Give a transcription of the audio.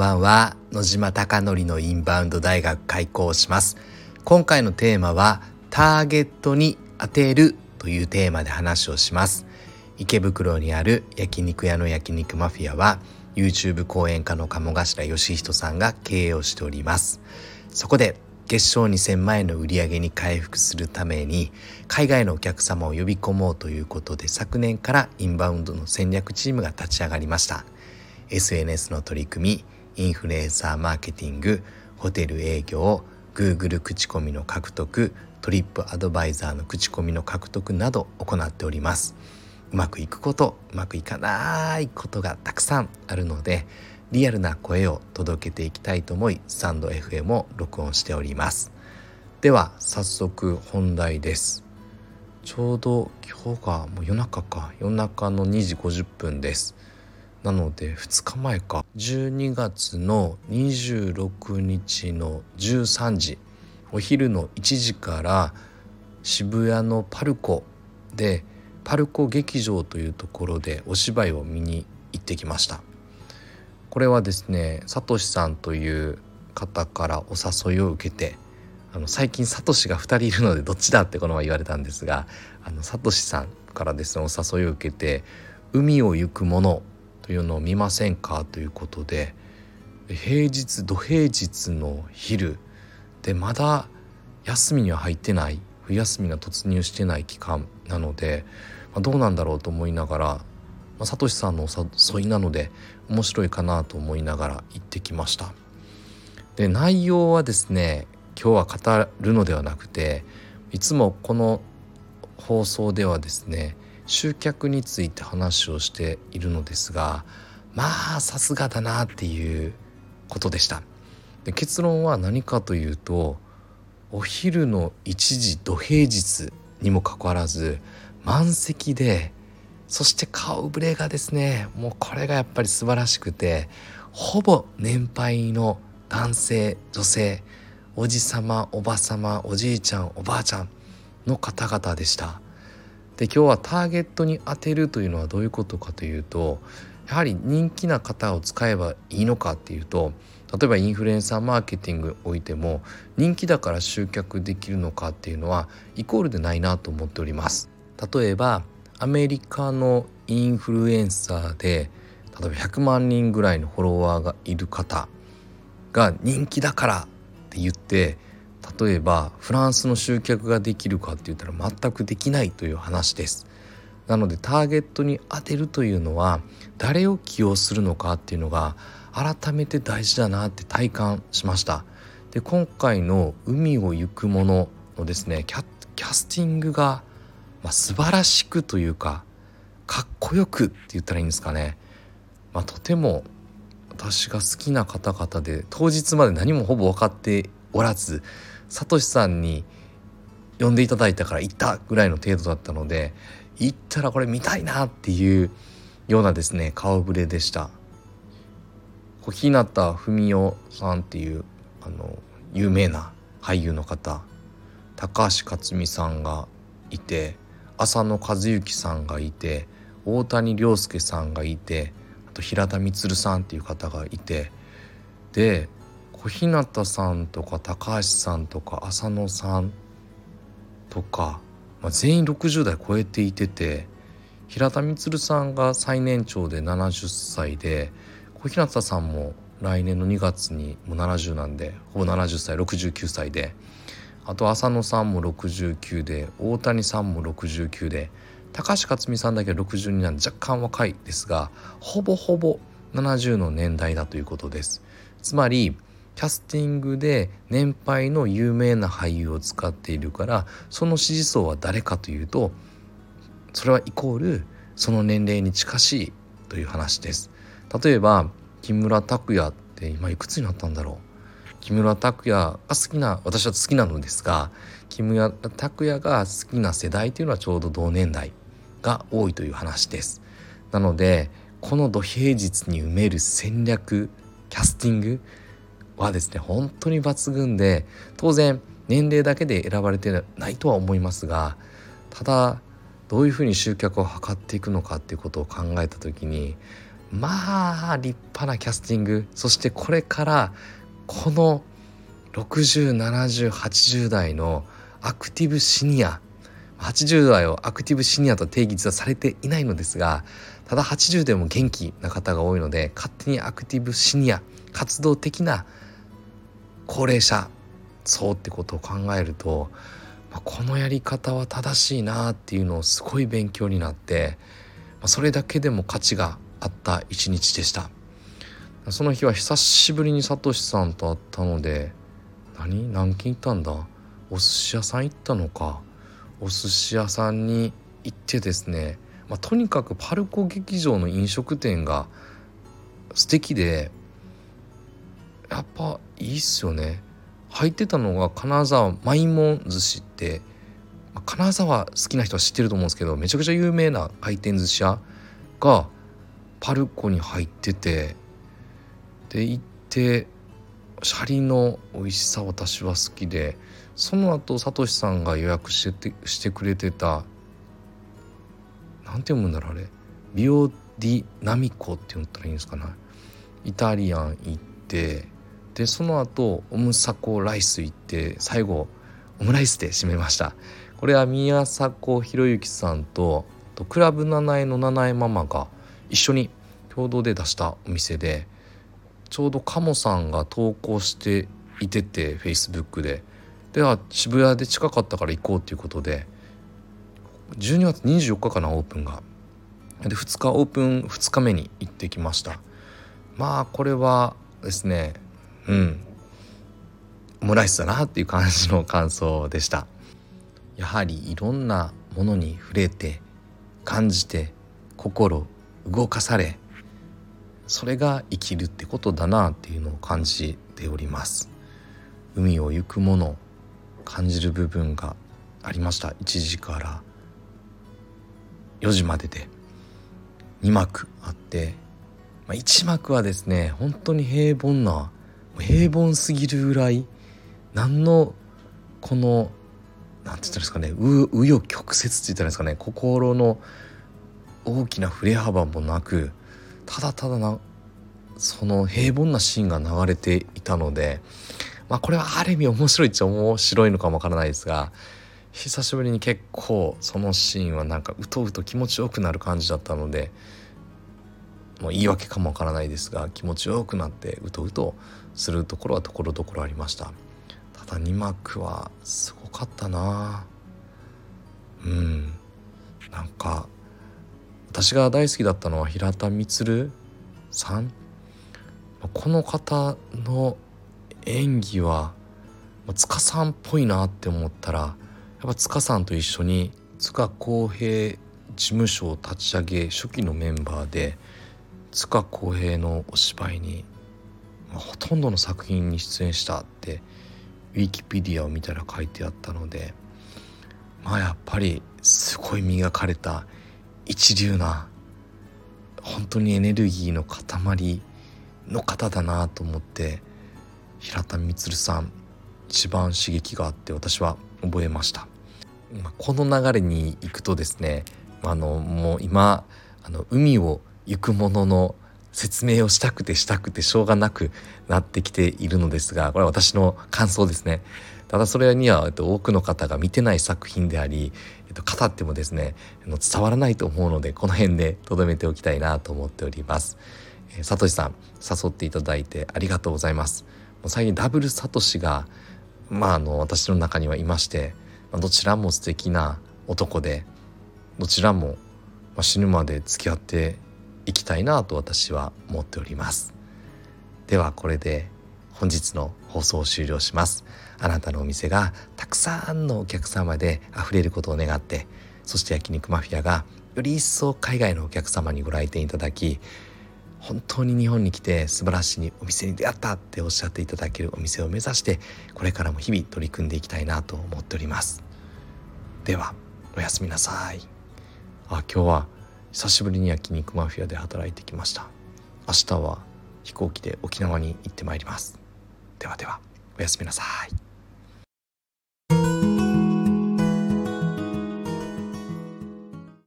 ばんは。野島貴則のインバウンド大学開校します。今回のテーマはターゲットに当てるというテーマで話をします。池袋にある焼肉屋の焼肉マフィアは YouTube 講演家の鴨頭義人さんが経営をしております。そこで月賞2000万円の売り上げに回復するために海外のお客様を呼び込もうということで昨年からインバウンドの戦略チームが立ち上がりました。SNS の取り組みインフルエンサーマーケティングホテル営業 Google 口コミの獲得トリップアドバイザーの口コミの獲得など行っております。うまくいくことうまくいかないことがたくさんあるのでリアルな声を届けていきたいと思いスタンド FM を録音しております。では早速本題です。ちょうど今日がもう夜中か。夜中の2時50分です。なので2日前か。12月の26日の13時。お昼の1時から渋谷のパルコでパルコ劇場というところでお芝居を見に行ってきました。これはですねさとしさんという方からお誘いを受けてあの最近サトシが2人いるのでどっちだってこの前言われたんですがあのサトシさんからですねお誘いを受けて「海を行くもの」というのを見ませんか？ということで平日土平日の昼でまだ休みには入ってない冬休みが突入してない期間なので、まあ、どうなんだろうと思いながら、まあ、サトシさんのお誘いなので面白いかなと思いながら行ってきました。で内容はですね今日は語るのではなくていつもこの放送ではですね集客について話をしているのですがまあさすがだなっていうことでした。で結論は何かというとお昼の1時土平日にもかかわらず満席でそして顔ぶれがですねもうこれがやっぱり素晴らしくてほぼ年配の男性女性おじさまおばさまおじいちゃんおばあちゃんの方々でした。で今日はターゲットに当てるというのはどういうことかというとやはり人気な方を使えばいいのかっていうと例えばインフルエンサーマーケティングにおいても人気だから集客できるのかっていうのはイコールでないなと思っております。例えばアメリカのインフルエンサーで例えば100万人ぐらいのフォロワーがいる方が人気だからって言って例えばフランスの集客ができるかって言ったら全くできないという話です。なのでターゲットに当てるというのは誰を起用するのかっていうのが改めて大事だなって体感しました。で今回の「海を行くもの」のですねキャキャスティングが、まあ、素晴らしくというかかっこよくって言ったらいいんですかね、まあ、とても私が好きな方々で当日まで何もほぼ分かっておらずサトシさんに呼んでいただいたから行ったぐらいの程度だったので行ったらこれ見たいなっていうようなですね顔ぶれでした。小日向文世さんっていうあの有名な俳優の方高橋克実さんがいて浅野和之さんがいて大谷亮介さんがいてあと平田充さんっていう方がいてで小日向さんとか高橋さんとか浅野さんとか、まあ、全員60代超えていてて平田充さんが最年長で70歳で小日向さんも来年の2月にもう70なんでほぼ70歳69歳であと浅野さんも69で大谷さんも69で高橋克実さんだけ62なんで若干若いですがほぼほぼ70の年代だということです。つまりキャスティングで年配の有名な俳優を使っているからその支持層は誰かというとそれはイコールその年齢に近しいという話です。例えば木村拓哉って今いくつになったんだろう。木村拓哉が好きな私は好きなのですが木村拓哉が好きな世代というのはちょうど同年代が多いという話です。なのでこの土平日に埋める戦略キャスティングはですね本当に抜群で当然年齢だけで選ばれてないとは思いますがただどういうふうに集客を図っていくのかっていうことを考えた時にまあ立派なキャスティングそしてこれからこの607080代のアクティブシニア80代をアクティブシニアと定義はされていないのですがただ80でも元気な方が多いので勝手にアクティブシニア活動的な高齢者層ってことを考えると、まあ、このやり方は正しいなっていうのをすごい勉強になって、まあ、それだけでも価値があった一日でした。その日は久しぶりにさとしさんと会ったので何？何軒行ったんだ？お寿司屋さん行ったのか。お寿司屋さんに行ってですね、まあ、とにかくパルコ劇場の飲食店が素敵でやっぱいいっすよね。入ってたのが金沢マイモン寿司って金沢好きな人は知ってると思うんですけどめちゃくちゃ有名な回転寿司屋がパルコに入っててで行ってシャリの美味しさ私は好きでその後サトシさんが予約しててしてくれてたなんて読むんだろうあれ。ビオディナミコって言ったらいいんですかねイタリアン行ってでその後オムサコライス行って最後オムライスで締めました。これは宮迫博之さんとクラブ七重の七重ママが一緒に共同で出したお店でちょうど鴨さんが投稿していててフェイスブックで。では渋谷で近かったから行こうっていうことで12月24日かなオープンが。で2日オープン2日目に行ってきました。まあこれはですねうん。オムライスだなっていう感じの感想でした。やはりいろんなものに触れて感じて心動かされそれが生きるってことだなっていうのを感じております。海を行くもの感じる部分がありました。1時から。4時までで。2幕あって、まあ、1幕はですね本当に平凡な平凡すぎるぐらい何のこの何て言ったんですかね紆余曲折って言ったらいいですかね心の大きな振れ幅もなくただただなその平凡なシーンが流れていたのでまあこれはある意味面白いっちゃ面白いのかもわからないですが久しぶりに結構そのシーンはなんかうとうと気持ちよくなる感じだったのでもう言い訳かもわからないですが気持ちよくなってうとうとするところはところどころありました。ただ2幕はすごかったな。うん。なんか私が大好きだったのは平田充さん。この方の演技は塚さんっぽいなって思ったらやっぱ塚さんと一緒に塚公平事務所を立ち上げ初期のメンバーで塚公平のお芝居に、まあ、ほとんどの作品に出演したってウィキペディアを見たら書いてあったのでまあやっぱりすごい磨かれた一流な本当にエネルギーの塊の方だなと思って平田充さん一番刺激があって私は覚えました。この流れに行くとですねあのもう今あの海を行くものの説明をしたくてしたくてしょうがなくなってきているのですがこれは私の感想ですねただそれには、えっと、多くの方が見てない作品であり、えっと、語ってもですね伝わらないと思うのでこの辺で留めておきたいなと思っております。えー、さとしさん誘っていただいてありがとうございます。もう最近ダブルサトシがまああの私の中にはいまして、まあ、どちらも素敵な男でどちらも、まあ、死ぬまで付き合っていきたいなと私は思っております。ではこれで本日の放送を終了します。あなたのお店がたくさんのお客様で溢れることを願ってそして焼肉マフィアがより一層海外のお客様にご来店いただき本当に日本に来て素晴らしいお店に出会ったっておっしゃっていただけるお店を目指してこれからも日々取り組んでいきたいなと思っております。ではおやすみなさい。あ今日は久しぶりに焼肉マフィアで働いてきました。明日は飛行機で沖縄に行ってまいります。ではではおやすみなさい。